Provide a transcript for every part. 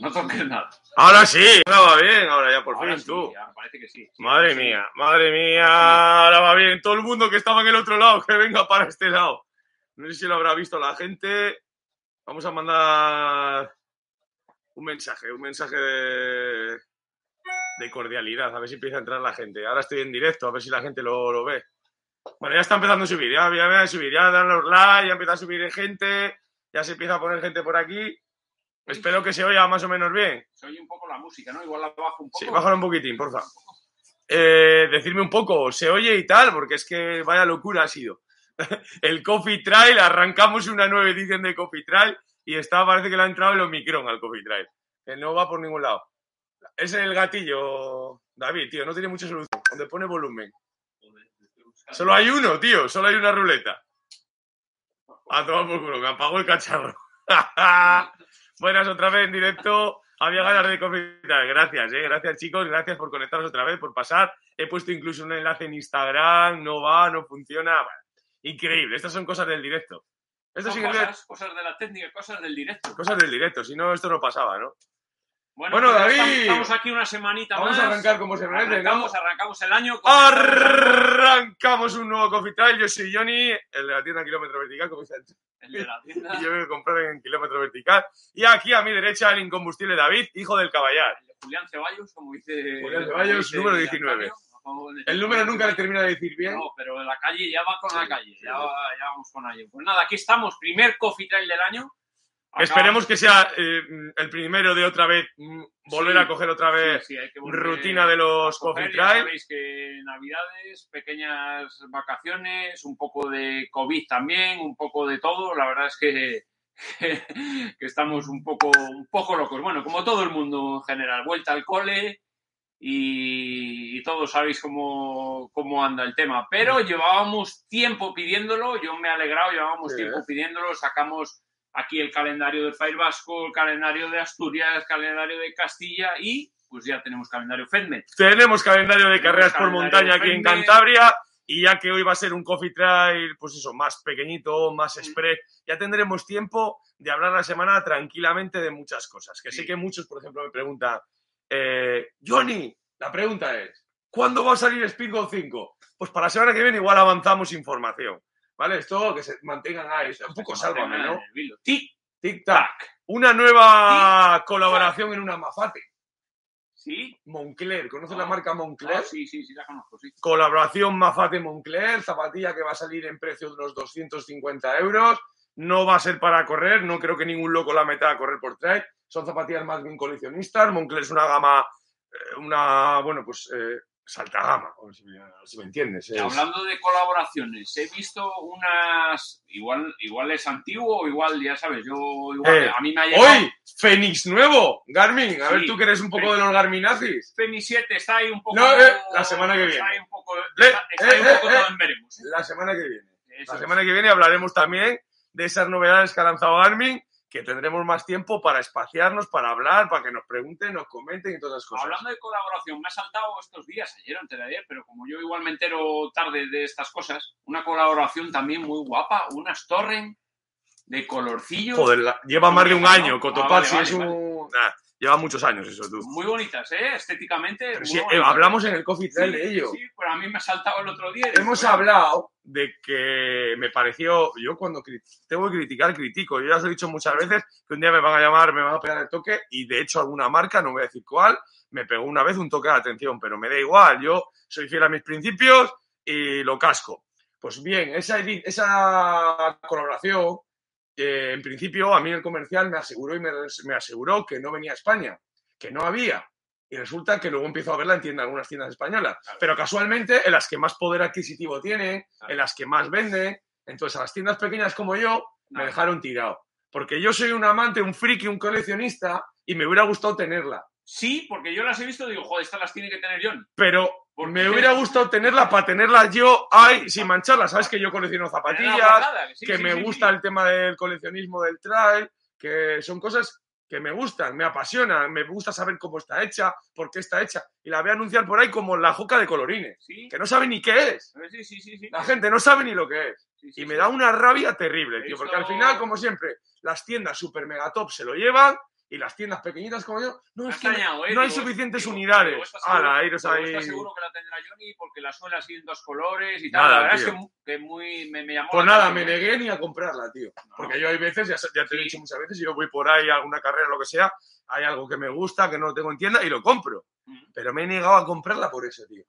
no toques nada. Ahora sí, ahora va bien, ahora ya por Ahora fin sí, tú. ya parece que sí. Madre sí. mía, madre mía, ahora va bien. Todo el mundo que estaba en el otro lado, que venga para este lado. No sé si lo habrá visto la gente. Vamos a mandar un mensaje, un mensaje de, de cordialidad, a ver si empieza a entrar la gente. Ahora estoy en directo, a ver si la gente lo, lo ve. Bueno, ya está empezando a subir, ya, ya, a subir, ya dan los likes, ya empieza a subir gente, ya se empieza a poner gente por aquí. Espero que se oiga más o menos bien. Se oye un poco la música, ¿no? Igual la bajo un poco. Sí, bájalo un poquitín, porfa. Eh, decirme un poco, ¿se oye y tal? Porque es que vaya locura ha sido. El Coffee Trail, arrancamos una nueva edición de Coffee Trail y está, parece que le ha entrado el Omicron al Coffee Trail. Que no va por ningún lado. Es el gatillo, David, tío, no tiene mucha solución. Donde pone volumen. Solo hay uno, tío, solo hay una ruleta. A tomar por culo, que apagó el cacharro. Buenas otra vez en directo. Había ganas de comentar. Gracias, eh. Gracias, chicos. Gracias por conectaros otra vez, por pasar. He puesto incluso un enlace en Instagram. No va, no funciona. Bueno, increíble. Estas son cosas del directo. Esto sí Son que cosas, cosas de la técnica, cosas del directo. cosas del directo. Si no, esto no pasaba, ¿no? Bueno, David. Estamos, estamos aquí una semanita Vamos más. a arrancar como se arrancamos, arrancamos el año. con- Arrancamos un nuevo Coffee Trail. Yo soy Johnny, el de la tienda Kilómetro Vertical, como dice el de la tienda. y yo voy a comprar en kilómetro vertical. Y aquí a mi derecha el incombustible David, hijo del caballar. El de Julián Ceballos, como dice. Julián Ceballos, dice número Antonio, 19. como de- El número nunca le termina de decir bien. No, pero la calle ya va con Sí, la calle. sí, ya, sí. va- ya vamos con ello. Pues nada, aquí estamos. Primer coffee trail del año. Esperemos que sea eh, el primero de otra vez, mm, volver Sí, a coger otra vez. Sí, sí, rutina de los coffee trail. sabéis que navidades, pequeñas vacaciones, un poco de COVID también, un poco de todo. La verdad es que, que estamos un poco, un poco locos. Bueno, como todo el mundo en general, vuelta al cole y, y todos sabéis cómo, cómo anda el tema. Pero llevábamos tiempo pidiéndolo, yo me he alegrado, llevábamos tiempo ¿eh? pidiéndolo, sacamos aquí el calendario del País Vasco, el calendario de Asturias, el calendario de Castilla y pues ya tenemos calendario FEDME. Tenemos calendario de carreras por montaña aquí en. Cantabria. Y ya que hoy va a ser un coffee trail, pues eso, más pequeñito, más express, ya tendremos tiempo de hablar la semana tranquilamente de muchas cosas. Que Sí. sé que muchos, por ejemplo, me preguntan, eh, Johnny, la pregunta es, ¿cuándo va a salir Speedgo 5? Pues para la semana que viene igual avanzamos información. ¿Vale? Esto que se mantengan ahí. Un poco sálvame, ¿no? Tic, Tic-tac. tac. Una nueva colaboración en una Mafate. ¿Sí? Moncler. ¿Conoces Ah. la marca Moncler? Ah, sí, sí, sí, la conozco, sí. Colaboración Mafate Moncler, zapatilla que va a salir en precio de unos 250 euros. No va a ser para correr, no creo que ningún loco la meta a correr por trail. Son zapatillas más bien coleccionistas. Moncler es una gama, eh, una, bueno, pues eh, salta gama, si, me- si entiendes. es- Hablando de colaboraciones, he visto unas. Igual, igual es antiguo, igual, ya sabes, yo. Igual, Eh, a mí me ha llegado. ¡Hoy! ¡Fénix nuevo! Garmin, a ver tú que eres un poco de los Garminazis. Femi 7 está ahí un poco. No, eh, la semana que Está viene. ahí un poco. Le- está, está ahí eh, un poco todo en veremos. La semana que viene. Eso La es. semana que viene hablaremos también de esas novedades que ha lanzado Garmin, que tendremos más tiempo para espaciarnos, para hablar, para que nos pregunten, nos comenten y todas esas cosas. Hablando de colaboración, me ha saltado estos días, ayer o antes de ayer, pero como yo igual me entero tarde de estas cosas, una colaboración también muy guapa, unas Torren de colorcillo. Joder, la- lleva más de un año. Ah, Cotopaxi vale, es vale, un... Nah, lleva muchos años eso, tú. Muy bonitas, ¿eh? Estéticamente. Pero muy sí, bonitas. hablamos en el Coffee Trail Sí, de ello. Sí, pero a mí me ha saltado el otro día. Hemos hablado de que me pareció, yo cuando tengo que criticar, critico. Yo ya os he dicho muchas veces que un día me van a llamar, me van a pegar el toque y de hecho alguna marca, no voy a decir cuál, me pegó una vez un toque de atención, pero me da igual, yo soy fiel a mis principios y lo casco. Pues bien, esa, esa colaboración, eh, en principio a mí el comercial me aseguró y me, me aseguró que no venía a España, que no había. Y resulta que luego empiezo a verla en tiendas, algunas tiendas españolas. Claro. Pero casualmente en las que más poder adquisitivo Claro. en las que más venden. Entonces a las tiendas pequeñas como yo me no. dejaron tirado. Porque yo soy un amante, un friki, un coleccionista y me hubiera gustado tenerla. Sí, porque yo las he visto y digo, joder, estas las tiene que tener John. Pero ¿Por me hubiera gustado tenerla para tenerla yo ahí sin mancharla. Sabes que yo colecciono zapatillas, que me gusta el tema del coleccionismo del trail, que son cosas que me gustan, me apasionan, me gusta saber cómo está hecha, por qué está hecha. Y la voy a anunciar por ahí como la joca de colorines, Sí, que no sabe ni qué es. sí, sí. La gente no sabe ni lo que es. Y me da una rabia terrible, tío, porque al final, como siempre, las tiendas super mega top se lo llevan Y las tiendas pequeñitas como yo, no, Me es que ¿eh? no hay suficientes digo, unidades. digo, ¿estás seguro- Ala, iros ahí. ¿Estás seguro que la tendrá Johnny? Porque la suela así en dos colores y tal. Nada, la verdad tío. es que, mu- que muy, me, me llamó Pues nada, me atención. negué ni a comprarla, tío. No. Porque yo hay veces, ya, ya te he dicho muchas veces, yo voy por ahí a alguna carrera, lo que sea, hay algo que me gusta, que no lo tengo en tienda y lo compro. Pero me he negado a comprarla por eso, tío.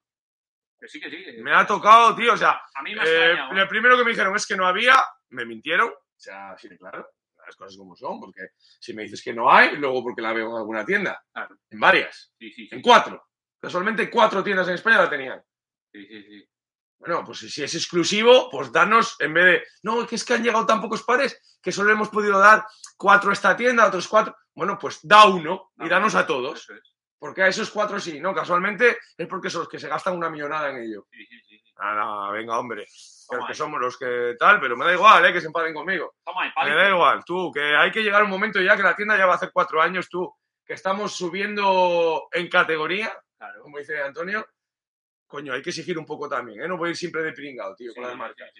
Que sí, que sí. que- Me ha tocado, tío, o sea, A mí me ha eh, extrañado. ¿eh? lo primero que me dijeron es que no había, me mintieron, o sea, sí, claro, las cosas como son, porque si me dices que no hay, luego porque la veo en alguna tienda, en varias, Sí, sí, sí. en cuatro. Casualmente cuatro tiendas en España la tenían. Sí, sí, sí. Bueno, pues si es exclusivo, pues danos, en vez de, no, que es que han llegado tan pocos pares que solo hemos podido dar cuatro a esta tienda, otros cuatro. Bueno, pues da uno y danos a todos. Eso es. Porque a esos cuatro sí, ¿no? Casualmente es porque son los que se gastan una millonada en ello. Sí, sí, sí. Nada, venga, hombre. Toma que ahí. somos los que tal, pero me da igual, ¿eh? Que se enfaden conmigo. Toma ahí, Me da igual, tú, que hay que llegar a un momento ya que la tienda ya va a hacer cuatro años, tú, que estamos subiendo en categoría, Claro. como dice Antonio. Coño, hay que exigir un poco también, ¿eh? No voy a ir siempre de pringado, tío, con las sí, marcas.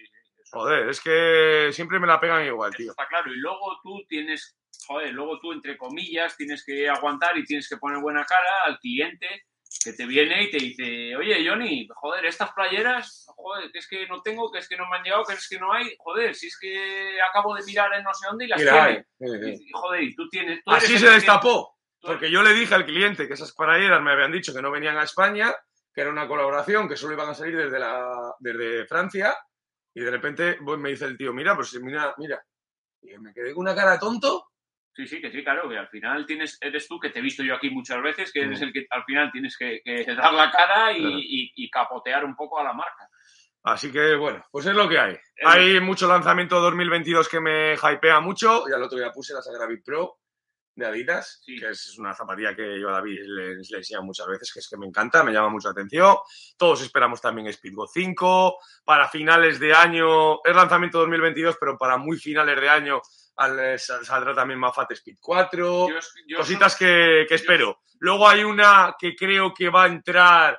Eso- Joder, es que siempre me la pegan igual, Eso tío. está claro. Y luego tú tienes, joder, luego tú, entre comillas, tienes que aguantar y tienes que poner buena cara al cliente que te viene y te dice, oye, Johnny, joder, estas playeras, joder, que es que no tengo, que es que no me han llegado, que es que no hay, joder, si es que acabo de mirar en no sé dónde y las la tiene. hay. Eh, eh. Y, joder, y tú tienes... tú Así se destapó, porque yo le dije al cliente que esas playeras me habían dicho que no venían a España, que era una colaboración, que solo iban a salir desde, la, desde Francia, y de repente pues, me dice el tío, mira, pues mira, mira. Y me quedé con una cara tonto. Sí, sí, que sí, claro, que al final tienes, eres tú, que te he visto yo aquí muchas veces, que eres el que al final tienes que, que dar la cara y, Claro. y- y capotear un poco a la marca. Así que bueno, pues es lo que hay. Hay mucho lanzamiento 2022 que me hypea mucho. Ya el otro día puse la Sagravit Pro de Adidas, Sí. que es una zapatilla que yo a David le, le enseñado muchas veces, que es que me encanta, me llama mucha atención. Todos esperamos también Speedgo 5. Para finales de año, es lanzamiento 2022, pero para muy finales de año al- eh, sal- saldrá también Mafate Speed 4 Yo cositas que, que espero. Luego hay una que creo que va a entrar,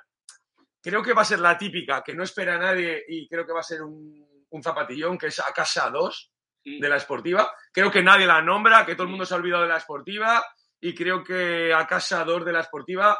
creo que va a ser la típica, que no espera a nadie y creo que va a ser un, un zapatillón, que es Akasha 2 sí, de la esportiva. Creo que nadie la nombra, que todo el mundo se ha olvidado de la esportiva y creo que Akasha 2 de la esportiva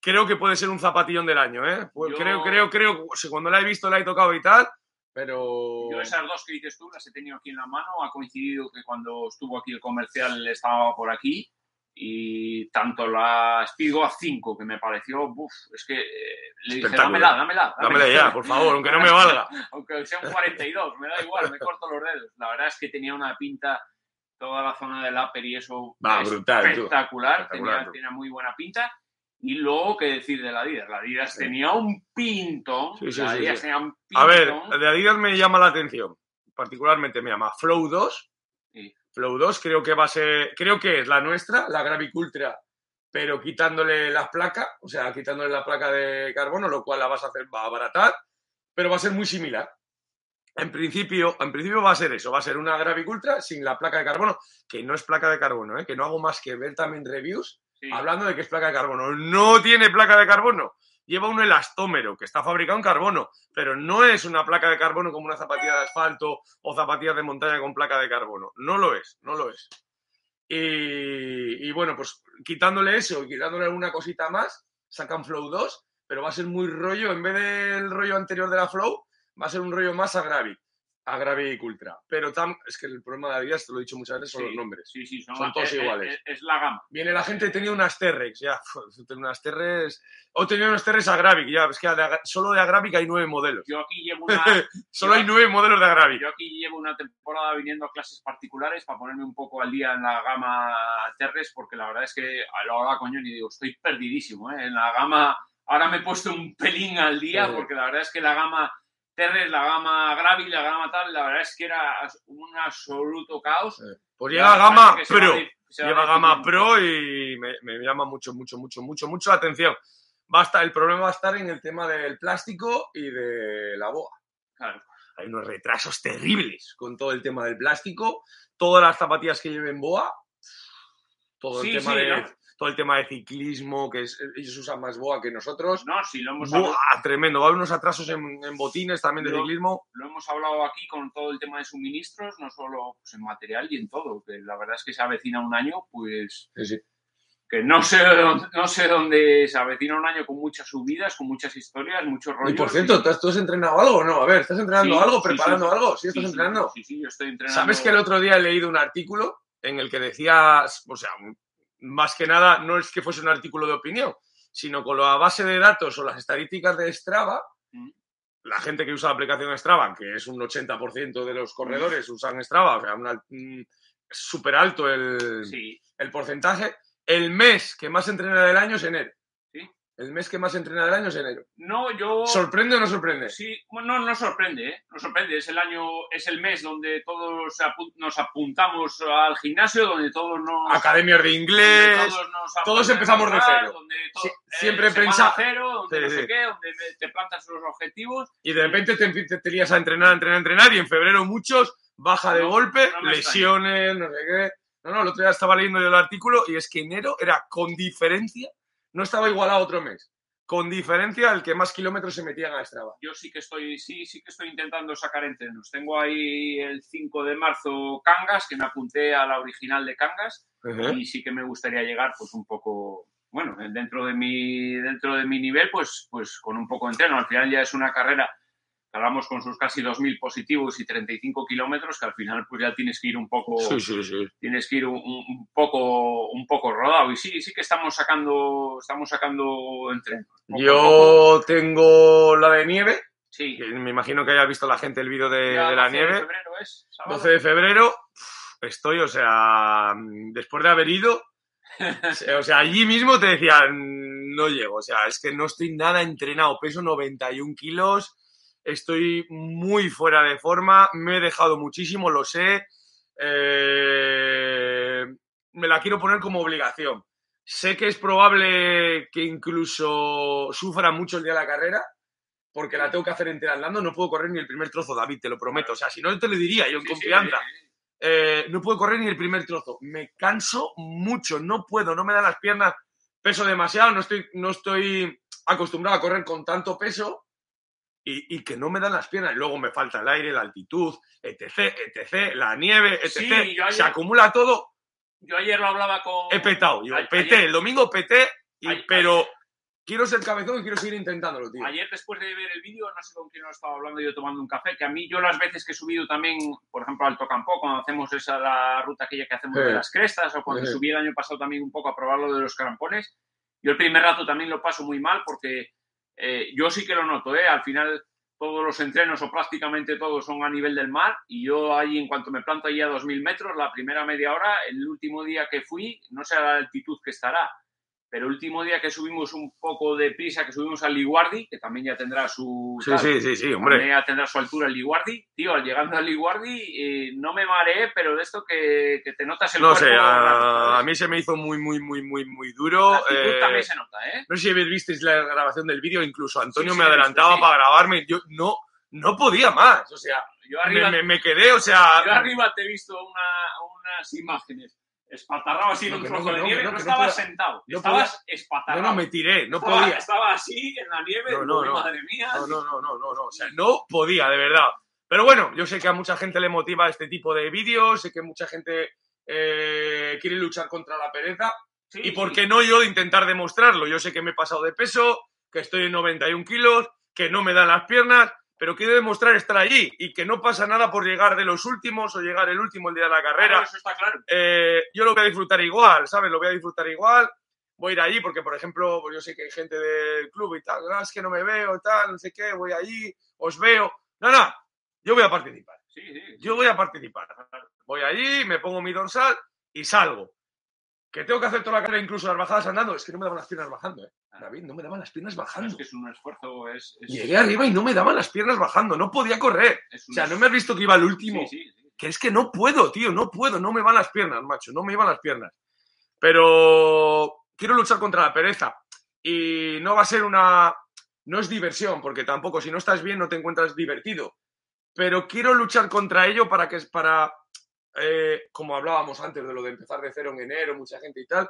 creo que puede ser un zapatillón del año, ¿eh? Pues Yo- Creo, creo, creo, o sea, cuando la he visto la he tocado y tal, pero... Yo esas dos que dices tú las he tenido aquí en la mano. Ha coincidido que cuando estuvo aquí el comercial estaba por aquí. Y tanto la Speedgo A5, que me pareció, uff, es que eh, le dije, dámela, dámela. Dámela ya, por favor, aunque no me valga. Aunque sea un 42, me da igual, me corto los dedos. La verdad es que tenía una pinta, toda la zona del upper y eso Va, brutal, espectacular, Espectacular, tenía, tenía muy buena pinta. Y luego, ¿qué decir de la Adidas? La Adidas Sí. tenía un pintón. Sí, sí, la Adidas tenía un A ver, pintón. de Adidas me llama la atención. Particularmente me llama Flow 2. Flow 2 creo que va a ser, creo que es la nuestra, la Gravic Ultra, pero quitándole la placa, o sea, quitándole la placa de carbono, lo cual la vas a hacer, va a abaratar, pero va a ser muy similar. En principio, en principio va a ser eso, va a ser una Gravic Ultra sin la placa de carbono, que no es placa de carbono, ¿eh? que no hago más que ver también reviews Sí. hablando de que es placa de carbono. No tiene placa de carbono. Lleva un elastómero que está fabricado en carbono, pero no es una placa de carbono como una zapatilla de asfalto o zapatillas de montaña con placa de carbono. No lo es, no lo es. Y, bueno, pues quitándole eso y quitándole alguna cosita más, sacan Flow 2, pero va a ser muy rollo, en vez del rollo anterior de la Flow, va a ser un rollo más a Gravic, a Gravic Ultra. Pero tam- es que el problema de Adidas, te lo he dicho muchas veces, son Sí, los nombres. Sí, sí, son, Son todos es- es- iguales. Es, es la gama. Viene la gente, tenía unas Terrex, ya, tenía unas Terrex, o tenía unas Terrex Agravic, ya, es que de solo de Agravic hay nueve modelos. Yo aquí llevo una, Solo hay nueve modelos de Agravic. yo aquí llevo una temporada viniendo a clases particulares para ponerme un poco al día en la gama Terres, porque la verdad es que a la hora coño ni digo, estoy perdidísimo, ¿eh? En la gama, ahora me he puesto un pelín al día, porque la verdad es que la gama Terres, la gama Gravity, la gama tal, la verdad es que era un absoluto caos. Pues Ya llega gama Pro. Lleva gama. Pro y me, me llama mucho, mucho, mucho, mucho, mucho la atención. Va a estar, el problema va a estar en el tema del plástico y de la boa. Claro. Hay unos retrasos terribles con todo el tema del plástico. Todas las zapatillas que lleven boa, todo Sí, el tema sí, de ¿no? Todo el tema de ciclismo, que es- ellos usan más boa que nosotros. No, sí, lo hemos, Buah, hablado, tremendo. Va a haber unos atrasos en, en botines también de Lo- ciclismo. lo hemos hablado aquí con todo el tema de suministros, no solo pues, en material y en todo, que la verdad es que se avecina un año, pues Sí, sí. que no sé, dónde- no sé dónde se avecina un año con muchas subidas, con muchas historias, muchos rollos. Y por cierto, ¿tú has, tú has entrenado algo o no? A ver, ¿estás entrenando Sí, algo? ¿Preparando algo? ¿Sí estás entrenando? Sí, sí, yo estoy entrenando. ¿Sabes que el otro día he leído un artículo en el que decía, o sea, más que nada, no es que fuese un artículo de opinión, sino con la base de datos o las estadísticas de Strava, Mm. la gente que usa la aplicación Strava, que es un 80% de los corredores usan Strava, o sea, mm, es súper alto el, Sí, el porcentaje, el mes que más entrena del año es enero. El mes que más entrena del año es enero. no, yo... ¿Sorprende o no sorprende? Sí, bueno, no, no sorprende, ¿eh? No sorprende. Es el año, es el mes donde todos apu- nos apuntamos al gimnasio, donde todos nos... Academias de inglés. todos, empezamos de cero. Donde eh, siempre semana pensa- cero, donde Sí, no sí. sé qué, donde te plantas los objetivos. Y de repente te, te, te lías a entrenar, a entrenar, a entrenar, y en febrero muchos baja de No, golpe, no lesiones, no sé qué. No, no, el otro día estaba leyendo yo el artículo y es que enero era con diferencia, no estaba igualado a otro mes, con diferencia el que más kilómetros se metían a Strava. Yo sí que estoy, sí, sí que estoy intentando sacar entrenos. Tengo ahí el 5 de marzo Cangas, que me apunté a la original de Cangas. y sí que me gustaría llegar pues un poco bueno dentro de mi dentro de mi nivel pues pues con un poco de entreno al final ya es una carrera hablamos con sus casi 2.000 positivos y 35 kilómetros que al final pues ya tienes que ir un poco Sí, sí, sí. tienes que ir un, un- poco un poco rodado y sí sí que estamos sacando estamos sacando entrenos. Yo tengo la de nieve, sí me imagino que haya visto la gente el vídeo de, de la 12 nieve. febrero es sábado. 12 de febrero, estoy, o sea, después de haber ido, o sea, allí mismo te decían, no llego, o sea, es que no estoy nada entrenado, peso 91 kilos, estoy muy fuera de forma, me he dejado muchísimo, lo sé, eh, me la quiero poner como obligación. Sé que es probable que incluso sufra mucho el día de la carrera, porque la tengo que hacer entera andando, no puedo correr ni el primer trozo, David, te lo prometo. O sea, si no te lo diría yo en Sí, confianza. sí, sí. Eh, no puedo correr ni el primer trozo. Me canso mucho, no puedo, no me dan las piernas, peso demasiado, no estoy, no estoy acostumbrado a correr con tanto peso y, y que no me dan las piernas. Y luego me falta el aire, la altitud, etc, etc, la nieve, etc. Sí, ayer- Se acumula todo. yo ayer lo hablaba con He petado. Yo A- peté, ayer- el domingo peté, y- Ayer- pero quiero ser cabezón y quiero seguir intentándolo, tío. Ayer, después de ver el vídeo, no sé con quién lo estaba hablando yo tomando un café, que a mí, yo las veces que he subido también, por ejemplo, al Tocampo, cuando hacemos esa la ruta aquella que hacemos Sí. de las crestas, o cuando Sí. subí el año pasado también un poco a probar lo de los crampones, yo el primer rato también lo paso muy mal porque eh, yo sí que lo noto, ¿eh? Al final todos los entrenos o prácticamente todos son a nivel del mar y yo ahí en cuanto me planto ahí a 2.000 metros, la primera media hora, el último día que fui, no sé a la altitud que estará, pero el último día que subimos un poco de prisa, que subimos al Liguardi, que también ya tendrá su... Sí, sí, sí, sí, hombre. ya tendrá su altura el Liguardi. Tío, llegando al Liguardi eh, no me mareé, pero de esto que, que te notas el No cuerpo... sé, a, ¿sabes? a mí se me hizo muy, muy, muy, muy, muy duro. La actitud eh, también se nota, ¿eh? No sé si visteis la grabación del vídeo, incluso Antonio Sí, me sí, adelantaba sí. para grabarme. Yo no, no podía más. O sea, Yo me, arriba, me- me quedé, o sea. yo arriba te he visto una- unas imágenes. Espatarrado así en No, un que trozo no, de no, nieve. no, no no estabas podía- sentado. no estabas No, espatarrado. no, me tiré, no estaba, podía. Estaba así en la nieve. No, no, no. Madre mía. No, no, no, no, no, no. O sea, no podía, de verdad. Pero bueno, yo sé que a mucha gente le motiva este tipo de vídeos, sé que mucha gente eh, quiere luchar contra la pereza. Sí, ¿Y por sí. qué no yo de intentar demostrarlo? Yo sé que me he pasado de peso, que estoy en 91 kilos, que no me dan las piernas, pero quiero demostrar estar allí y que no pasa nada por llegar de los últimos o llegar el último el día de la Claro, carrera. eso está claro. Eh, yo lo voy a disfrutar igual, ¿sabes? Lo voy a disfrutar igual. Voy a ir allí porque, por ejemplo, pues yo sé que hay gente del club y tal, "Ah, es que no me veo, tal, no sé qué, voy allí, os veo. No, no, yo voy a participar. Sí, sí. Yo voy a participar. Voy allí, me pongo mi dorsal y salgo. Que tengo que hacer toda la carrera, incluso las bajadas andando. Es que no me daban las piernas bajando, ¿eh? David, no me daban las piernas Es bajando. que es un esfuerzo. Es, es- Llegué arriba y no me daban las piernas bajando. No podía correr. es O sea, es- no me has visto que iba al último. Sí, sí, sí. Que es que no puedo, tío, no puedo. No me van las piernas, macho. No me iban las piernas. Pero quiero luchar contra la pereza. Y no va a ser una... No es diversión, porque tampoco si no estás bien no te encuentras divertido. Pero quiero luchar contra ello para que para eh, como hablábamos antes de lo de empezar de cero en enero, mucha gente y tal,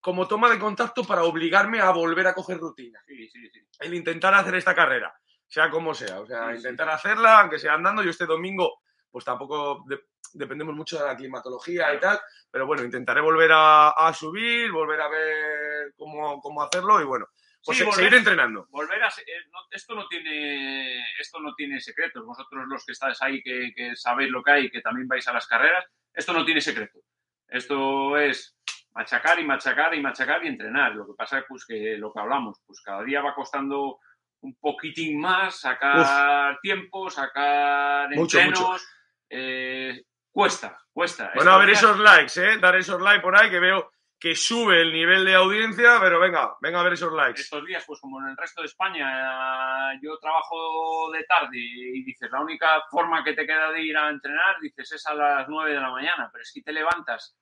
como toma de contacto para obligarme a volver a coger rutina. Sí, sí, sí. El intentar hacer esta carrera, sea como sea. O sea, intentar hacerla, aunque sea andando. Yo este domingo, pues tampoco de- dependemos mucho de la climatología y tal, pero bueno, intentaré volver a, a subir, volver a ver cómo, cómo hacerlo y bueno, pues Sí, se- volver- seguir entrenando. volver a eh, no- esto no tiene esto no tiene secretos. Vosotros los que estáis ahí que, que sabéis lo que hay que también vais a las carreras esto no tiene secreto. Esto es machacar y machacar y machacar y entrenar. Lo que pasa es pues, que lo que hablamos pues cada día va costando un poquitín más sacar tiempo sacar Mucho, entrenos eh, cuesta cuesta. Bueno, a ver esos likes, ¿eh? Dar esos likes por ahí que veo que sube el nivel de audiencia, pero venga, venga a ver esos likes. estos días, pues como en el resto de España, yo trabajo de tarde y dices, la única forma que te queda de ir a entrenar, dices, es a las 9 de la mañana, pero es que te levantas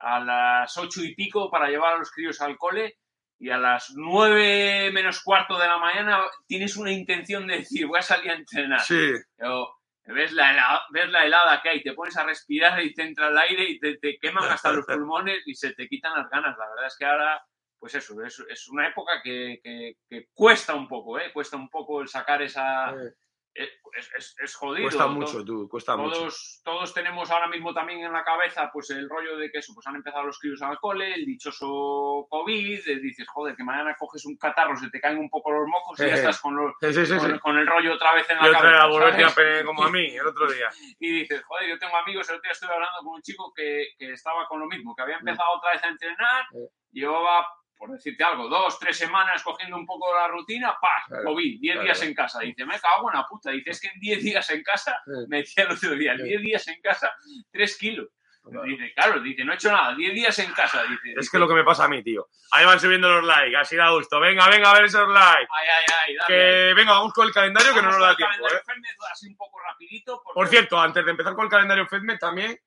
a las ocho y pico para llevar a los críos al cole y a las 9 menos cuarto de la mañana tienes una intención de decir, voy a salir a entrenar. Sí, Pero ves la, helada, ves la helada que hay, te pones a respirar y te entra el aire y te, te queman hasta los pulmones y se te quitan las ganas. La verdad es que ahora, pues eso, es, es una época que, que- que cuesta un poco, ¿eh? Cuesta un poco el sacar esa... Es, es- es jodido. cuesta mucho, tú, cuesta mucho. Todos, todos tenemos ahora mismo también en la cabeza pues el rollo de que eso, pues han empezado los críos al cole, el dichoso COVID, eh, dices, joder, que mañana coges un catarro, se te caen un poco los mocos y ya Eh, estás con, los- Sí, sí, sí. con, el rollo otra vez en la Y otra cabeza. como a mí el otro día. y dices, joder, yo tengo amigos, el otro día estuve hablando con un chico que, que estaba con lo mismo, que había Mm. empezado otra vez a entrenar, Eh. llevaba, por decirte algo, dos, tres semanas cogiendo un poco la rutina, ¡pah! Claro, COVID, 10 claro. días en casa. Dice, me cago en la puta. Dice, es que en 10 días en casa, me decía el otro día. 10 días en casa, 3 kilos. Claro. Dice, claro, dice, no he hecho nada, 10 días en casa. Dice, Es que lo que me pasa a mí, tío. Ahí van subiendo los likes, así da gusto. Venga, venga a ver esos likes. Ay, ay, ay, dale. Que venga, vamos con el calendario que no nos da tiempo. ¿eh? Así un poco rapidito. porque- Por cierto, antes de empezar con el calendario FEDME, también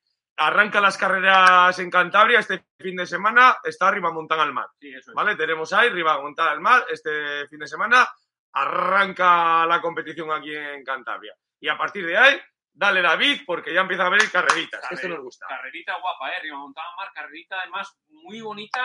arranca las carreras en Cantabria este fin de semana. Está Ribamontana al mar. Sí, eso es. ¿Vale? Tenemos ahí Ribamontana al mar este fin de semana. Arranca la competición aquí en Cantabria. Y a partir de ahí, dale David, porque ya empieza a haber carreritas. que Esto nos gusta. Carrerita guapa, ¿eh? Riva Montada Mar, carrerita además muy bonita.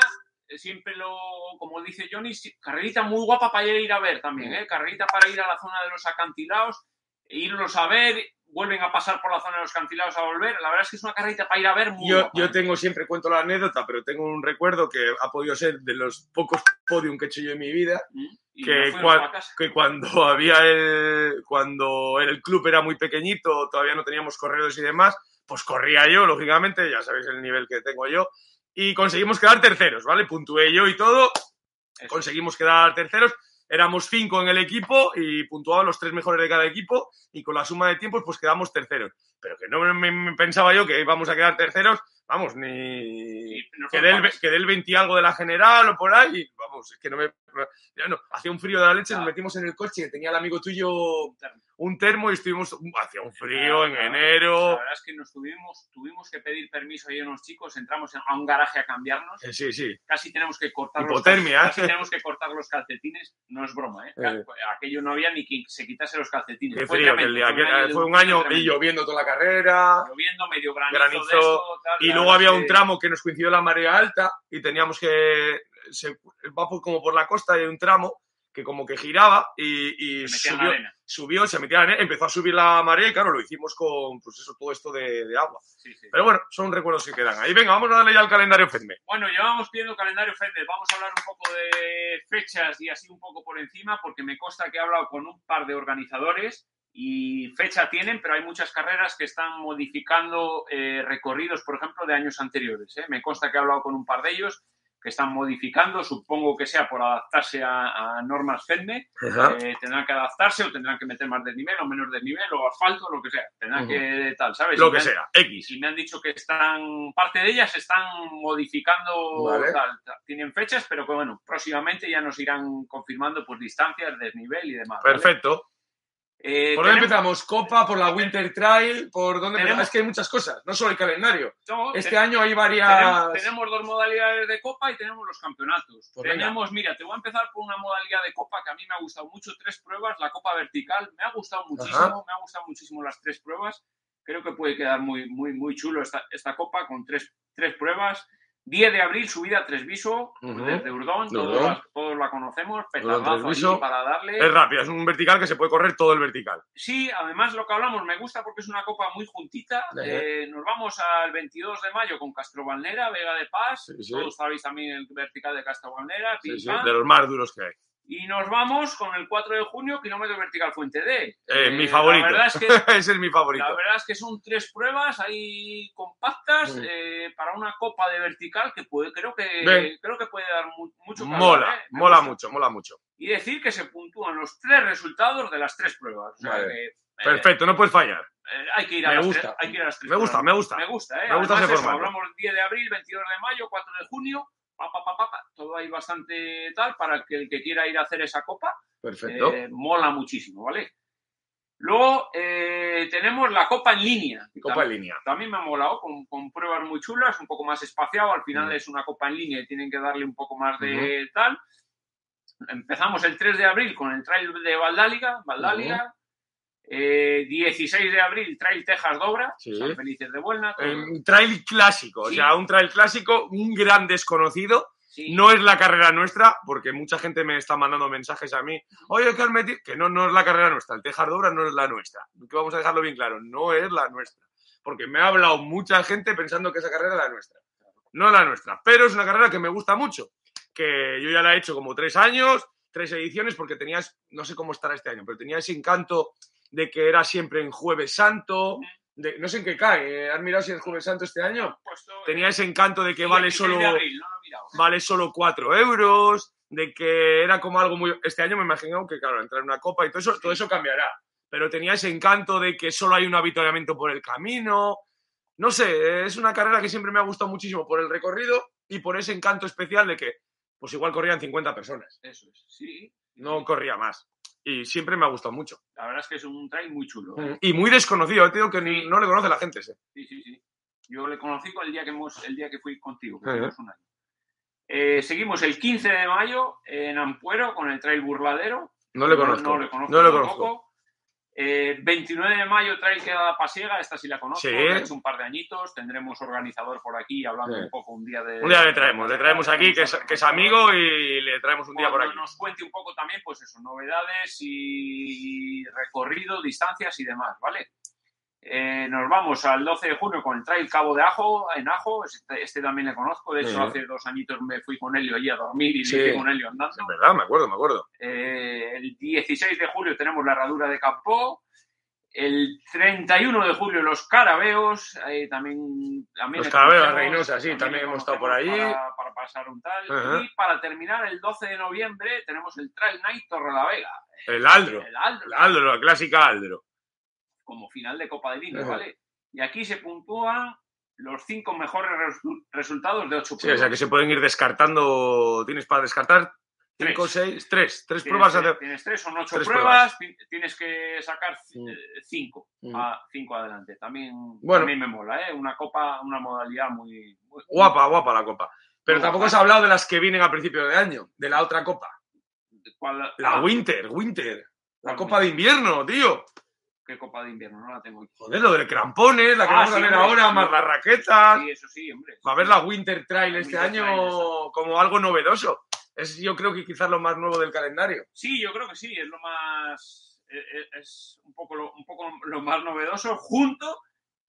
eh, Siempre lo, como dice Johnny, carrerita muy guapa para ir a ver también, ¿eh? Carrerita para ir a la zona de los acantilados, e irlos a ver, vuelven a pasar por la zona de los acantilados a volver. La verdad es que es una carrerita para ir a ver muy Yo, yo ¿eh? tengo siempre, cuento la anécdota, pero tengo un recuerdo que ha podido ser de los pocos podium que he hecho yo en mi vida, ¿Mm? Que casa. que cuando había el, cuando el club era muy pequeñito, todavía no teníamos corredores y demás, pues corría yo, lógicamente, ya sabéis el nivel que tengo yo, y conseguimos quedar terceros, ¿vale? Puntué yo y todo, Eso. conseguimos quedar terceros, éramos cinco en el equipo y puntuaban los tres mejores de cada equipo y con la suma de tiempos pues quedamos terceros. Pero que no me, me pensaba yo que íbamos a quedar terceros, vamos, ni... Y nos Quedé fuimos el, para casa. quedé el 20 y algo de la general o por ahí, vamos, es que no me... no, hacía un frío de la leche, nos metimos en el coche, que tenía el amigo tuyo un termo y estuvimos... Hacía un frío Claro, en claro. La enero... verdad es que nos tuvimos, tuvimos que pedir permiso ahí unos chicos, entramos en- a un garaje a cambiarnos. Eh, Sí, sí. casi tenemos que cortar Hipotermia, los casi tenemos que cortar los calcetines no es broma ¿eh? Eh. aquello no había ni quien se quitase los calcetines Qué Fue frío, que tremendo, el día, fue un que- año de fue un frío año y tremendo. lloviendo toda la carrera. lloviendo medio granizo, Granizo, de esto, tal, Y luego había un que- tramo que nos coincidió la marea alta y teníamos que. Se, va por- como por la costa hay un tramo que como que giraba y, y se metía en la subió, subió, se metía en empezó a subir la marea y claro, lo hicimos con pues eso, todo esto de, de agua. Sí, sí. Pero bueno, son recuerdos que quedan ahí. Venga, vamos a darle ya al calendario FEDME. Bueno, llevamos pidiendo calendario Fender. Vamos a hablar un poco de fechas y así un poco por encima, porque me consta que he hablado con un par de organizadores y fecha tienen, pero hay muchas carreras que están modificando eh, recorridos, por ejemplo, de años anteriores. ¿eh? Me consta que he hablado con un par de ellos que están modificando, supongo que sea por adaptarse a, a normas FEDME, eh, tendrán que adaptarse o tendrán que meter más desnivel o menos desnivel o asfalto, lo que sea, tendrán que tal, ¿sabes? Lo Y que han- sea, X. y me han dicho que están, parte de ellas están modificando, Vale. tal, tal. tienen fechas, pero que bueno, próximamente ya nos irán confirmando pues distancias, desnivel y demás. ¿vale? Eh, ¿Por dónde tenemos- empezamos? ¿Copa? ¿Por la Winter Trail? ¿Por dónde Tenemos-? Es que hay muchas cosas, no solo el calendario. no, Este te- año hay varias. tenemos, tenemos dos modalidades de copa y tenemos los campeonatos. Pues venga. tenemos, mira, te voy a empezar por una modalidad de copa que a mí me ha gustado mucho, tres pruebas, la copa vertical, me ha gustado muchísimo, Ajá. me ha gustado muchísimo las tres pruebas. creo que puede quedar muy, muy, muy chulo esta, esta copa con tres, tres pruebas. 10 de abril, subida a Tresviso, Ujú. desde Urdón, todos, la, todos la conocemos, petardazo para darle. Es rápida, es un vertical que se puede correr todo el vertical. Sí, además lo que hablamos me gusta porque es una copa muy juntita. Eh, nos vamos al 22 de mayo con Castrobalnera, Vega de Paz. Sí, sí. Todos sabéis también el vertical de Castrobalnera, Sí, de los más duros que hay. Y nos vamos con el 4 de junio, kilómetro vertical Fuente D. Eh, mi Eh, favorito. La verdad, es que, Ese es mi favorito. la verdad es que son tres pruebas ahí compactas Mm. eh, para una copa de vertical que puede, creo que Ven. creo que puede dar mu- mucho que Mola, ¿eh? Mola gusta. mucho, mola mucho. Y decir que se puntúan los tres resultados de las tres pruebas. O sea que, eh, Perfecto, no puedes fallar. eh, hay, que ir a Me las gusta. tres, hay que ir a las tres Me gusta, pruebas. me gusta. Me gusta, ¿eh? Me gusta Además, ese eso, formato. hablamos 10 de abril, 22 de mayo, 4 de junio, pa, pa, pa, todo ahí bastante tal para que el que quiera ir a hacer esa copa Perfecto. eh, mola muchísimo, ¿vale? Luego eh, tenemos la copa en línea. Copa tam- en línea. También me ha molado, con, con pruebas muy chulas, un poco más espaciado. Al final es una copa en línea y tienen que darle un poco más de tal. Empezamos el 3 de abril con el trail de Valdáliga. Valdáliga. Eh, 16 de abril, Trail Texas Dobra, Sí. San Felices de Buena. Un trail clásico, o sea, un trail clásico, un gran desconocido. sí. No es la carrera nuestra, porque mucha gente me está mandando mensajes a mí. Oye, que metido. Que no, no es la carrera nuestra. El Tejar Dobra no es la nuestra. Que vamos a dejarlo bien claro. No es la nuestra. Porque me ha hablado mucha gente pensando que esa carrera es la nuestra. No la nuestra. Pero es una carrera que me gusta mucho. Que yo ya la he hecho como tres años, tres ediciones, porque tenías. No sé cómo estará este año, pero tenía ese encanto de que era siempre en Jueves Santo. de- no sé en qué cae. ¿eh? ¿Has mirado si es Jueves Santo este año? Puesto, Tenía ese encanto de que vale 16 solo abril, no vale solo 4 euros, de que era como algo muy... Este año me imagino que, claro, entrar en una copa y todo eso, todo eso cambiará. Pero tenía ese encanto de que solo hay un avituallamiento por el camino. No sé, es una carrera que siempre me ha gustado muchísimo por el recorrido y por ese encanto especial de que, pues igual corrían 50 personas, Eso es, sí. no corría más. Y siempre me ha gustado mucho. La verdad es que es un trail muy chulo. ¿eh? Y muy desconocido, te digo que ni- Sí. no le conoce la gente ese. Sí, sí, sí. Yo le conocí con el día que, hemos, el día que fui contigo, que fuimos un año. Eh, seguimos el 15 de mayo en Ampuero con el trail burladero. No le conozco. No, le conozco. No le conozco. Eh, 29 de mayo trail queda pasiega, esta sí la conozco, Sí. he hecho un par de añitos, tendremos organizador por aquí hablando Sí. un poco un día de... Un día le traemos, le traemos aquí, que es, que es amigo, y le traemos un día por aquí. nos cuente un poco también, pues eso, novedades y recorrido, distancias y demás, ¿vale? Eh, nos vamos al 12 de junio con el Trail Cabo de Ajo, en Ajo, este, este también le conozco, de hecho Sí. hace dos añitos me fui con Helio allí a dormir y Sí. con Helio andando. Es verdad, me acuerdo, me acuerdo. Eh, el 16 de julio tenemos la herradura de Campó. El 31 de julio los carabeos, ahí también, también Los carabeos, Reynosa, sí, también hemos estado por allí. Para, para pasar un tal. Ajá. Y para terminar, el 12 de noviembre tenemos el Trail Night Torrelavega. El Aldro. El Aldro, El Aldro, la clásica Aldro. Como final de Copa de Línea, Ajá. ¿vale? Y aquí se puntúan los cinco mejores resu- resultados de ocho Sí, o sea que se pueden ir descartando. ¿Tienes para descartar? Tres. Cinco, seis, tres. Tres pruebas. tres- tienes tres, son ocho tres pruebas, ti- tienes que sacar eh, cinco, Mm. a- cinco adelante. También, Bueno. también me mola, ¿eh? Una copa, una modalidad muy... muy- Guapa, guapa la copa. Pero tampoco has hablado de las que vienen a principio de año, de la otra copa. ¿Cuál- La ah, Winter, Winter. La ¿Cuál copa de invierno, tío. ¿Qué copa de invierno? No la tengo aquí. Joder, lo del crampones, la que Ah, vamos a ver hombre, ahora, sí. más las raquetas. Sí, eso sí, hombre. Va a ver la Winter Trail La este Winter año Trail, como algo novedoso. Es yo creo que quizás lo más nuevo del calendario. Sí, yo creo que sí, es lo más... eh, eh, Es un poco lo, un poco lo más novedoso junto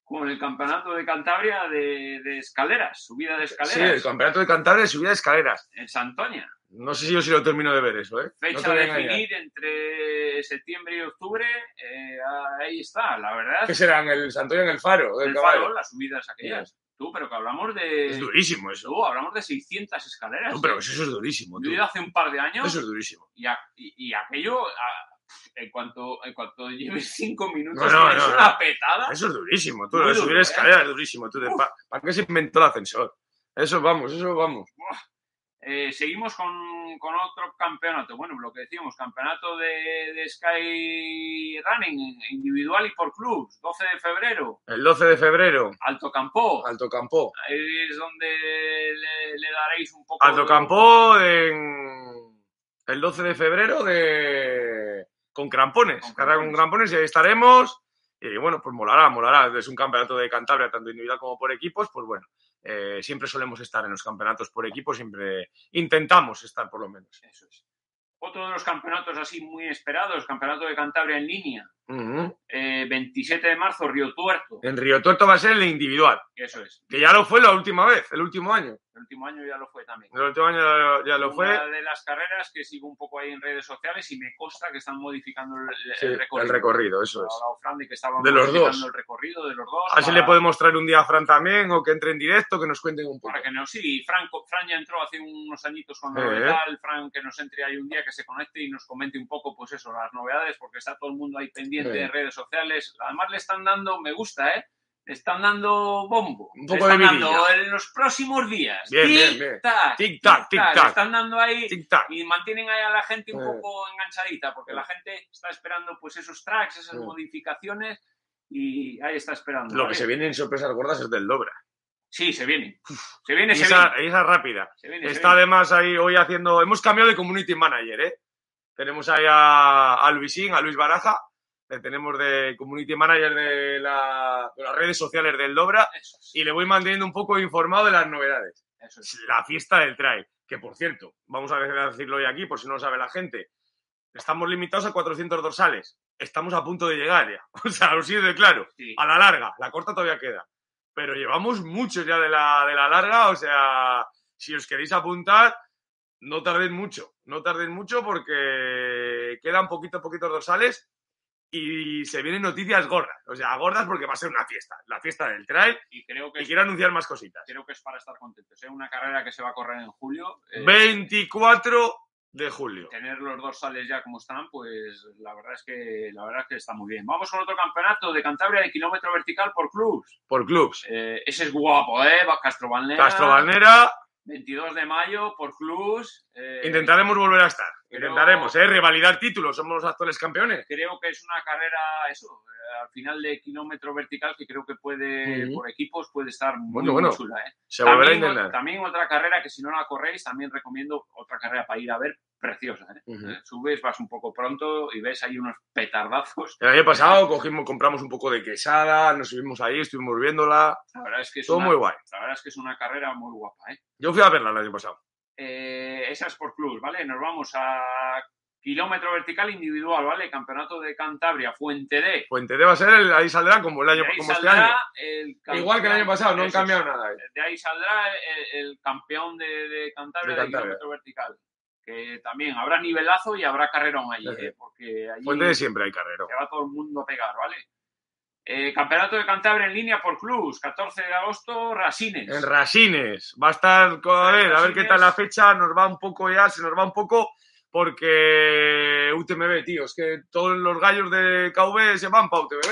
con el campeonato de Cantabria de, de escaleras, subida de Sí, escaleras el campeonato de Cantabria de subida de escaleras. en Santoña. No sé si yo sí lo termino de ver eso, ¿eh? No Fecha a engañar. definir entre septiembre y octubre. eh, ahí está, la verdad. ¿Qué serán? El Santoña en el Faro, el el caballo. farol, las subidas aquellas. Tú, pero que hablamos de. Es durísimo eso. Tú, hablamos de 600 escaleras. No, pero eso es durísimo, Yo he ido hace un par de años Eso es durísimo. y, a- y- y aquello, a- en, cuanto, en cuanto lleves cinco minutos, No, no, es no, una petada. Eso es durísimo, tú. Duro, subir ¿eh? escaleras es durísimo. Tú, pa- ¿Para qué se inventó el ascensor? Eso vamos, eso vamos. Eh, seguimos con, con otro campeonato. Bueno, lo que decíamos, campeonato de, de Sky Running individual y por clubs, 12 de febrero, El 12 de febrero, Alto Campo. Alto Campo. Ahí es donde le, le daréis un poco. Alto Campo en... el 12 de febrero de... con crampones. Con Carrera con crampones. y ahí estaremos. Y bueno, pues molará, molará. Es un campeonato de Cantabria, tanto individual como por equipos, pues bueno, eh, siempre solemos estar en los campeonatos por equipos, siempre intentamos estar por lo menos. Eso es. Otro de los campeonatos así muy esperados, Campeonato de Cantabria en línea. Ujú. Eh, 27 de marzo, Río Tuerto. En Río Tuerto va a ser el individual, Eso es. que ya lo fue la última vez, el último año. El último año ya lo fue también. El último año ya, ya lo fue. Una de las carreras que sigo un poco ahí en redes sociales y me consta que están modificando el, el Sí, recorrido. el recorrido, eso es. Fran de que estaban De los modificando dos. el recorrido de los dos. Así para- le podemos traer un día a Fran también o que entre en directo, que nos cuenten un poco. Para que nos, sí, Fran, Fran ya entró hace unos añitos con Eh. novedad, Fran que nos entre ahí un día, que se conecte y nos comente un poco, pues eso, las novedades, porque está todo el mundo ahí pendiente Eh. de redes sociales. Además le están dando, me gusta, ¿eh? Están dando bombo. Un de están dando en los próximos días. Bien, bien, Tic, bien. tac, Tic, tac, tic, Le tac. están dando ahí Tic tac. y mantienen ahí a la gente un Eh. poco enganchadita, porque la gente está esperando pues esos tracks, esas Eh. modificaciones y ahí está esperando. Lo ¿vale? que se viene en sorpresas gordas es del Dobra. Sí, se viene. Se viene, se esa, viene. esa rápida. Se viene, se Está viene. además ahí hoy haciendo. Hemos cambiado de community manager, ¿eh? Tenemos ahí a, a Luisín, a Luis Baraja. Le tenemos de community manager de, la- de las redes sociales del Dobra. Es, Y le voy manteniendo un poco informado de las novedades. es. La fiesta del trail. Que por cierto, vamos a decirlo hoy aquí, por si no lo sabe la gente. Estamos limitados a 400 dorsales. Estamos a punto de llegar ya. O sea, os de claro. Sí. A la larga, la corta todavía queda. Pero llevamos muchos ya de la, de la larga, o sea, si os queréis apuntar, no tardéis mucho, no tardéis mucho porque quedan poquito poquitos dorsales y se vienen noticias gordas, o sea, gordas porque va a ser una fiesta, la fiesta del trail Y creo que, y quiero anunciar más cositas. creo que es para estar contentos. Es una carrera que se va a correr en julio. eh, 24 de julio. Tener los dos sales ya como están, pues la verdad es que la verdad es que está muy bien. Vamos con otro campeonato de Cantabria de kilómetro vertical por clubs. Por clubs. Eh, ese es guapo, ¿eh? Castro Balnera. Castro Balnera, 22 de mayo por clubs. eh, intentaremos volver a estar. Intentaremos, ¿eh? Revalidar títulos, somos los actuales campeones. creo que es una carrera, eso, eh, al final de kilómetro vertical que creo que puede, por equipos, puede estar muy, Bueno, muy bueno. chula. ¿eh? Se volverá a intentar. también otra carrera que si no la corréis, también recomiendo otra carrera para ir a ver, preciosa. ¿eh? Eh, Subes, vas un poco pronto y ves ahí unos petardazos. El año pasado cogimos, compramos un poco de quesada, nos subimos ahí, estuvimos viéndola. La verdad es que es, Todo una, muy guay. la verdad es, que es una carrera muy guapa. ¿eh? Yo fui a verla el año pasado. Eh, esa es por clubs, ¿vale? Nos vamos a kilómetro vertical individual, ¿vale? Campeonato de Cantabria, Fuente D. Fuente de va a ser, el- ahí saldrá como el año De ahí como este año. el Igual que el año pasado, no han cambiado nada. ahí. De ahí saldrá el, el campeón de, de Cantabria De de, Cantabria. kilómetro vertical. Que también habrá nivelazo y habrá carrerón allí. ¿eh? porque allí Fuente de siempre hay carrero. se va todo el mundo a pegar, ¿vale? Eh, campeonato de Cantabria en línea por clubs, 14 de agosto, Rasines. En Rasines. Va a estar, a ver, a ver qué tal la fecha. Nos va un poco ya, se nos va un poco porque UTMB, tío. Es que todos los gallos de KV se van para UTMB.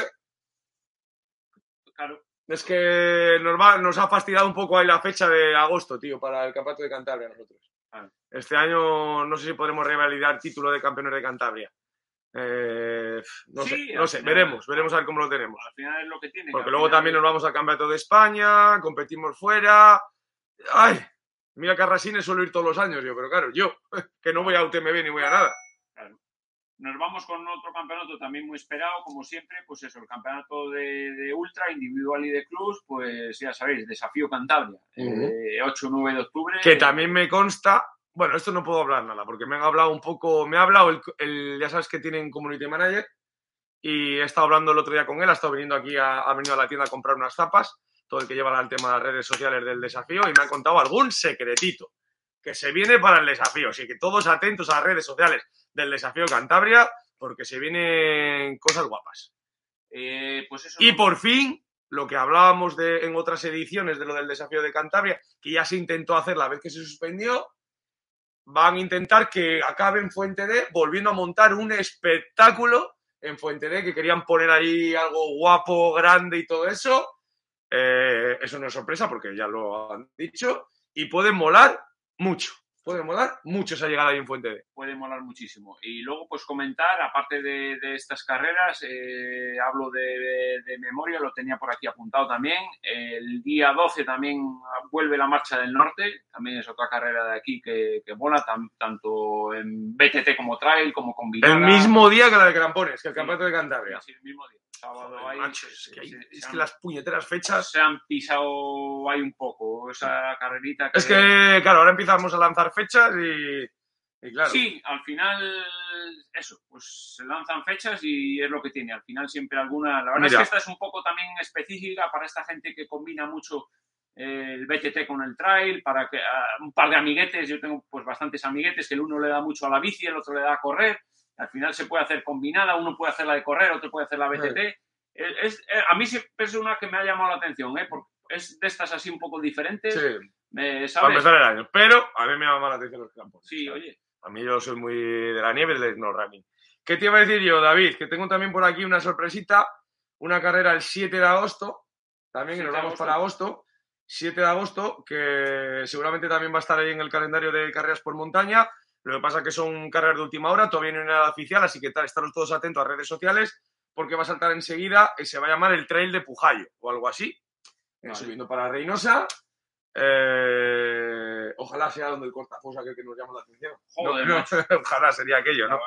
Claro, Es que nos, va, nos ha fastidiado un poco ahí la fecha de agosto, tío, para el campeonato de Cantabria nosotros. Claro. Este año no sé si podremos revalidar título de campeones de Cantabria. Eh, no Sí, sé, no sé, final- veremos, veremos a ver cómo lo tenemos. al final es lo que tiene. que Porque luego final- también nos vamos al campeonato de España, competimos fuera. ¡Ay! Mira que a Rasines suelo ir todos los años, yo, pero claro, yo, que no voy a UTMB ni voy a nada. Nos vamos con otro campeonato también muy esperado, como siempre, pues eso, el campeonato de, de ultra, individual y de clubs, pues ya sabéis, Desafío Cantabria, Ujú. eh, 8-9 de octubre. Que también me consta, bueno, esto no puedo hablar nada, porque me han hablado un poco, me ha hablado el, el- ya sabes que tienen community manager, y he estado hablando el otro día con él, ha estado viniendo aquí, a- ha venido a la tienda a comprar unas zapas, todo el que lleva el tema de las redes sociales del desafío, y me han contado algún secretito que se viene para el desafío. Así que todos atentos a las redes sociales del desafío Cantabria, porque se vienen cosas guapas. Eh, pues eso. Y ¿no? por fin, lo que hablábamos de, en otras ediciones de lo del desafío de Cantabria, que ya se intentó hacer la vez que se suspendió, van a intentar que acabe en Fuente D volviendo a montar un espectáculo en Fuente D, que querían poner ahí algo guapo, grande y todo eso. Eh, eso no es sorpresa porque ya lo han dicho. Y puede molar mucho. Puede molar mucho esa llegada ahí en Fuente D. puede molar muchísimo. Y luego, pues comentar, aparte de, de estas carreras, eh, hablo de, de- de memoria, lo tenía por aquí apuntado también. El día 12 también vuelve la Marcha del Norte, también es otra carrera de aquí que, que mola, tan- tanto en BTT como Trail, como combinada. El mismo día que la de Crampones, que el Sí. campeonato de Cantabria. Sí, el mismo día. Sábado macho, se- es que, hay- se- es se que las puñeteras fechas. se han pisado ahí un poco esa carrerita. Es que, claro, ahora empezamos a lanzar fechas y, y claro. Sí, al final, eso, pues se lanzan fechas y es lo que tiene. Al final siempre alguna. La verdad es que esta es un poco también específica para esta gente que combina mucho eh, el BTT con el trail, para que ah, un par de amiguetes, yo tengo pues bastantes amiguetes que el uno le da mucho a la bici, el otro le da a correr. Al final se puede hacer combinada, uno puede hacer la de correr, otro puede hacer la BTT. Eh, es- eh, a mí siempre es una que me ha llamado la atención, ¿eh? porque es de estas así un poco diferentes. Sí, me- para ¿Sabes? empezar el año. Pero a mí me llama la atención los Crampones. Sí, ¿sabes? oye. A mí yo soy muy de la nieve y del snow running. ¿Qué te iba a decir yo, David? Que tengo también por aquí una sorpresita, una carrera el 7 de agosto, también que 7 nos vamos agosto. para agosto, 7 de agosto, que seguramente también va a estar ahí en el calendario de carreras por montaña. Lo que pasa es que son carreras de última hora, todavía no hay nada oficial, así que tal, estaros todos atentos a redes sociales, porque va a saltar enseguida y se va a llamar el Trail de Pujayo o algo así. Eh, Vale. Subiendo para Reynosa. Eh, ojalá sea donde el cortafosa que nos llama la atención. Joder, No, no, macho. ojalá sería aquello, ¿no?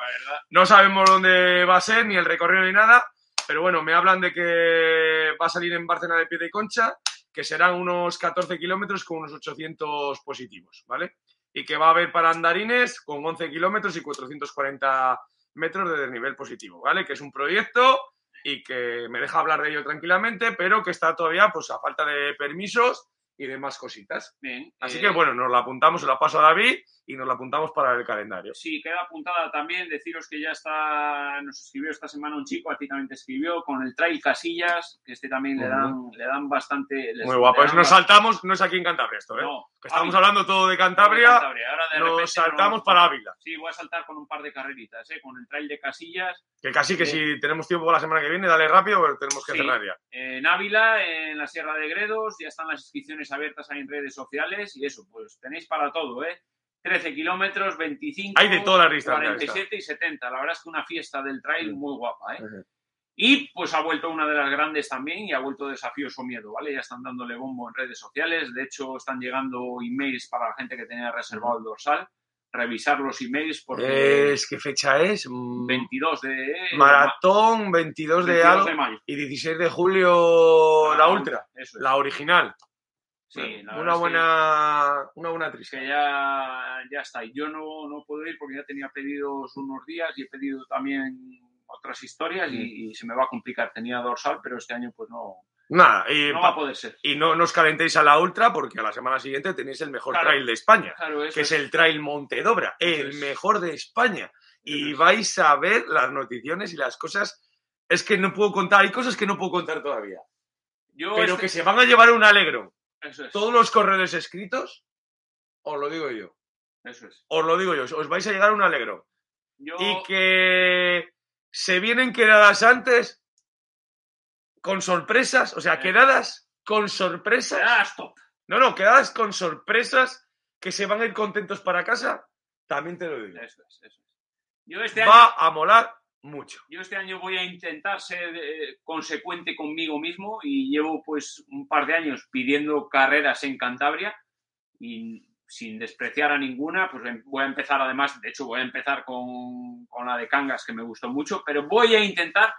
No sabemos dónde va a ser, ni el recorrido ni nada, pero bueno, me hablan de que va a salir en Bárcena de Pie de Concha, que serán unos 14 kilómetros con unos 800 positivos, ¿vale? Y que va a haber para andarines con 11 kilómetros y 440 metros de desnivel positivo, ¿vale? Que es un proyecto y que me deja hablar de ello tranquilamente, pero que está todavía pues a falta de permisos y de más cositas. Bien. Así eh, que bueno, nos la apuntamos, se la paso a David y nos la apuntamos para el calendario. Sí, queda apuntada también. Deciros que ya está, nos escribió esta semana un chico, a ti también te escribió, con el Trail Casillas, que este también le dan, le dan bastante. les- Muy guapo. le Es- dan nos saltamos, no es aquí en Cantabria esto, ¿eh? No, Que estamos Ávila, hablando todo de de Cantabria. Ahora de nos saltamos nos- para Ávila. Sí, voy a saltar con un par de carreritas, ¿eh? con el Trail de Casillas. Que casi que si tenemos tiempo la semana que viene, dale rápido, pero tenemos que Sí. cerrar ya. En Ávila, en la Sierra de Gredos, ya están las inscripciones abiertas ahí en redes sociales y eso, pues tenéis para todo, ¿eh? 13 kilómetros, 25, Hay de todas las distancias, 47 y 70. La verdad es que una fiesta del trail Sí. muy guapa, ¿eh? Y pues ha vuelto una de las grandes también y ha vuelto Desafíos o Miedo, ¿vale? Ya están dándole bombo en redes sociales. De hecho, están llegando emails para la gente que tenía reservado el dorsal. Revisar los emails porque Es, ¿Qué fecha es? Mm, 22 de... Maratón, 22 de 22 algo de mayo. y 16 de julio la Ah, ultra, Eso es. la original. Sí, una es que- buena, una buena triste. que ya, ya está. Y Yo no, no puedo ir porque ya tenía pedidos unos días y he pedido también otras historias y, y se me va a complicar. Tenía dorsal, pero este año pues no, Nada, y, no va a poder ser. y no, no os calentéis a la ultra porque a la semana siguiente tenéis el mejor Claro. trail de España. Claro, que es el Trail Montedobra, el es. mejor de España. Y vais a ver las noticiones y las cosas. Es que no puedo contar, hay cosas que no puedo contar todavía. Yo Pero este- que se van a llevar un alegro. Eso es. Todos los corredores escritos, os lo digo yo. Eso es. Os lo digo yo, os vais a llegar un alegro. Yo, Y que se vienen quedadas antes con sorpresas, o sea, Eh. quedadas con sorpresas. Stop. No, no, quedadas con sorpresas que se van a ir contentos para casa. También te lo digo. Eso es, eso es. Yo este año Va a molar mucho. Yo este año voy a intentar ser eh, consecuente conmigo mismo y llevo pues un par de años pidiendo carreras en Cantabria y sin despreciar a ninguna, pues em- voy a empezar además, de hecho voy a empezar con, con la de Cangas que me gustó mucho, pero voy a intentar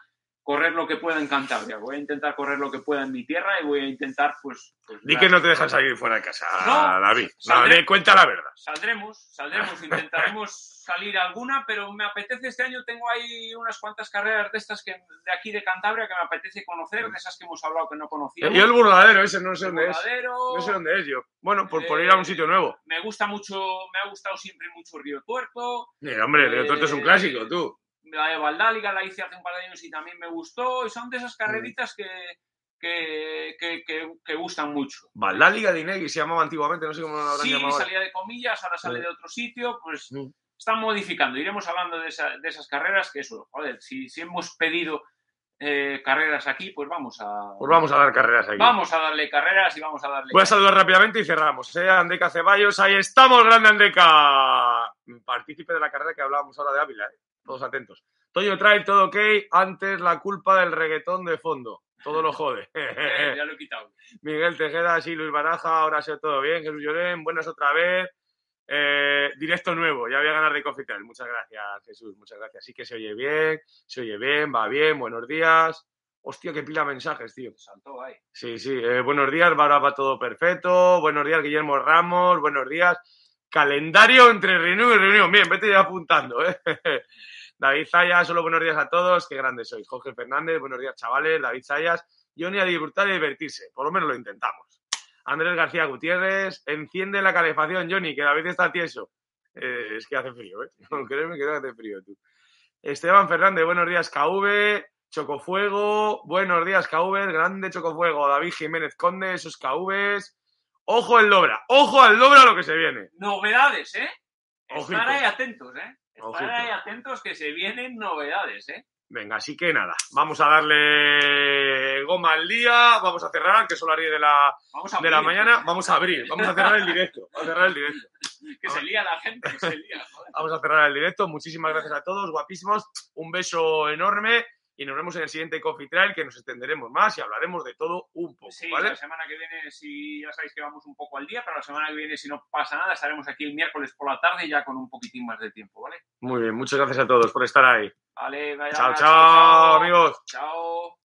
correr lo que pueda en Cantabria, voy a intentar correr lo que pueda en mi tierra y voy a intentar pues... pues Di que no te dejan salir fuera de casa, No, David. No, saldré. le cuenta la verdad. Saldremos, saldremos, intentaremos salir alguna, pero me apetece este año, tengo ahí unas cuantas carreras de estas que de aquí de Cantabria que me apetece conocer, de esas que hemos hablado que no conocíamos. Yo el burladero ese, no sé dónde es. No sé dónde es yo. Bueno, por, por ir a un sitio nuevo. Me gusta mucho, me ha gustado siempre mucho Río Tuerto, Mira, hombre, Río Tuerto es un Eh, clásico, tú. La de Valdáliga la hice hace un par de años y también me gustó, y son de esas carreritas que, que, que, que- que gustan mucho. Valdáliga de Inegui se llamaba antiguamente, no sé cómo lo habrán Sí, llamado ahora. salía de comillas, ahora sale Sí. de otro sitio, pues Mm. están modificando. Iremos hablando de, esa- de esas carreras que eso, joder, si, si hemos pedido eh, carreras aquí, pues vamos a. Pues vamos a dar carreras aquí. Vamos a darle carreras y vamos a darle. Voy a saludar rápidamente y cerramos. ¿eh? Andeca Ceballos, ahí estamos, grande Andeca. Partícipe de la carrera que hablábamos ahora de Ávila, ¿eh? Todos atentos. Toyo trae todo ok, antes la culpa del reggaetón de fondo. Todo lo jode. Eh, ya lo he quitado. Miguel Tejeda, sí, Luis Baraja, ahora se todo bien. Jesús Llorén, buenas otra vez. Eh, directo nuevo, ya voy a ganar de Cofitel. Muchas gracias, Jesús, muchas gracias. Sí que se oye bien, se oye bien, va bien, buenos días. Hostia, qué pila mensajes, tío. Saltó ahí. Sí, sí, eh, buenos días, ahora va todo perfecto. Buenos días, Guillermo Ramos, buenos días. Calendario entre reunión y reunión. Bien, vete ya apuntando, ¿eh? David Zayas, solo buenos días a todos, qué grande sois. Jorge Fernández, buenos días, chavales. David Zayas, Johnny a disfrutar y divertirse. Por lo menos lo intentamos. Andrés García Gutiérrez, enciende la calefacción, Johnny, que David está tieso. Eh, es que hace frío, ¿eh? No, créeme que hace frío, tú. Esteban Fernández, buenos días, KV. Chocofuego, buenos días, KV. Grande Chocofuego. David Jiménez Conde, esos KVs. Ojo el Dobra, ojo al Dobra lo que se viene. Novedades, ¿eh? Estar ahí atentos, ¿eh? Ojito. ahí atentos que se vienen novedades, ¿eh? Venga, así que nada, vamos a darle goma al día, vamos a cerrar, que son las 10 de la, Vamos a de la mañana, vamos a abrir, vamos a cerrar el directo, vamos a cerrar el directo. Que se lía la gente, que se lía. joder. Vamos a cerrar el directo, muchísimas gracias a todos, guapísimos, un beso enorme y nos vemos en el siguiente Coffee Trail, que nos extenderemos más y hablaremos de todo un poco, Sí, ¿vale? la semana que viene, si ya sabéis que vamos un poco al día, pero la semana que viene, si no pasa nada, estaremos aquí el miércoles por la tarde ya con un poquitín más de tiempo, ¿vale? Muy bien, muchas gracias a todos por estar ahí. Vale, vaya, Chao, chao, amigos. Chao.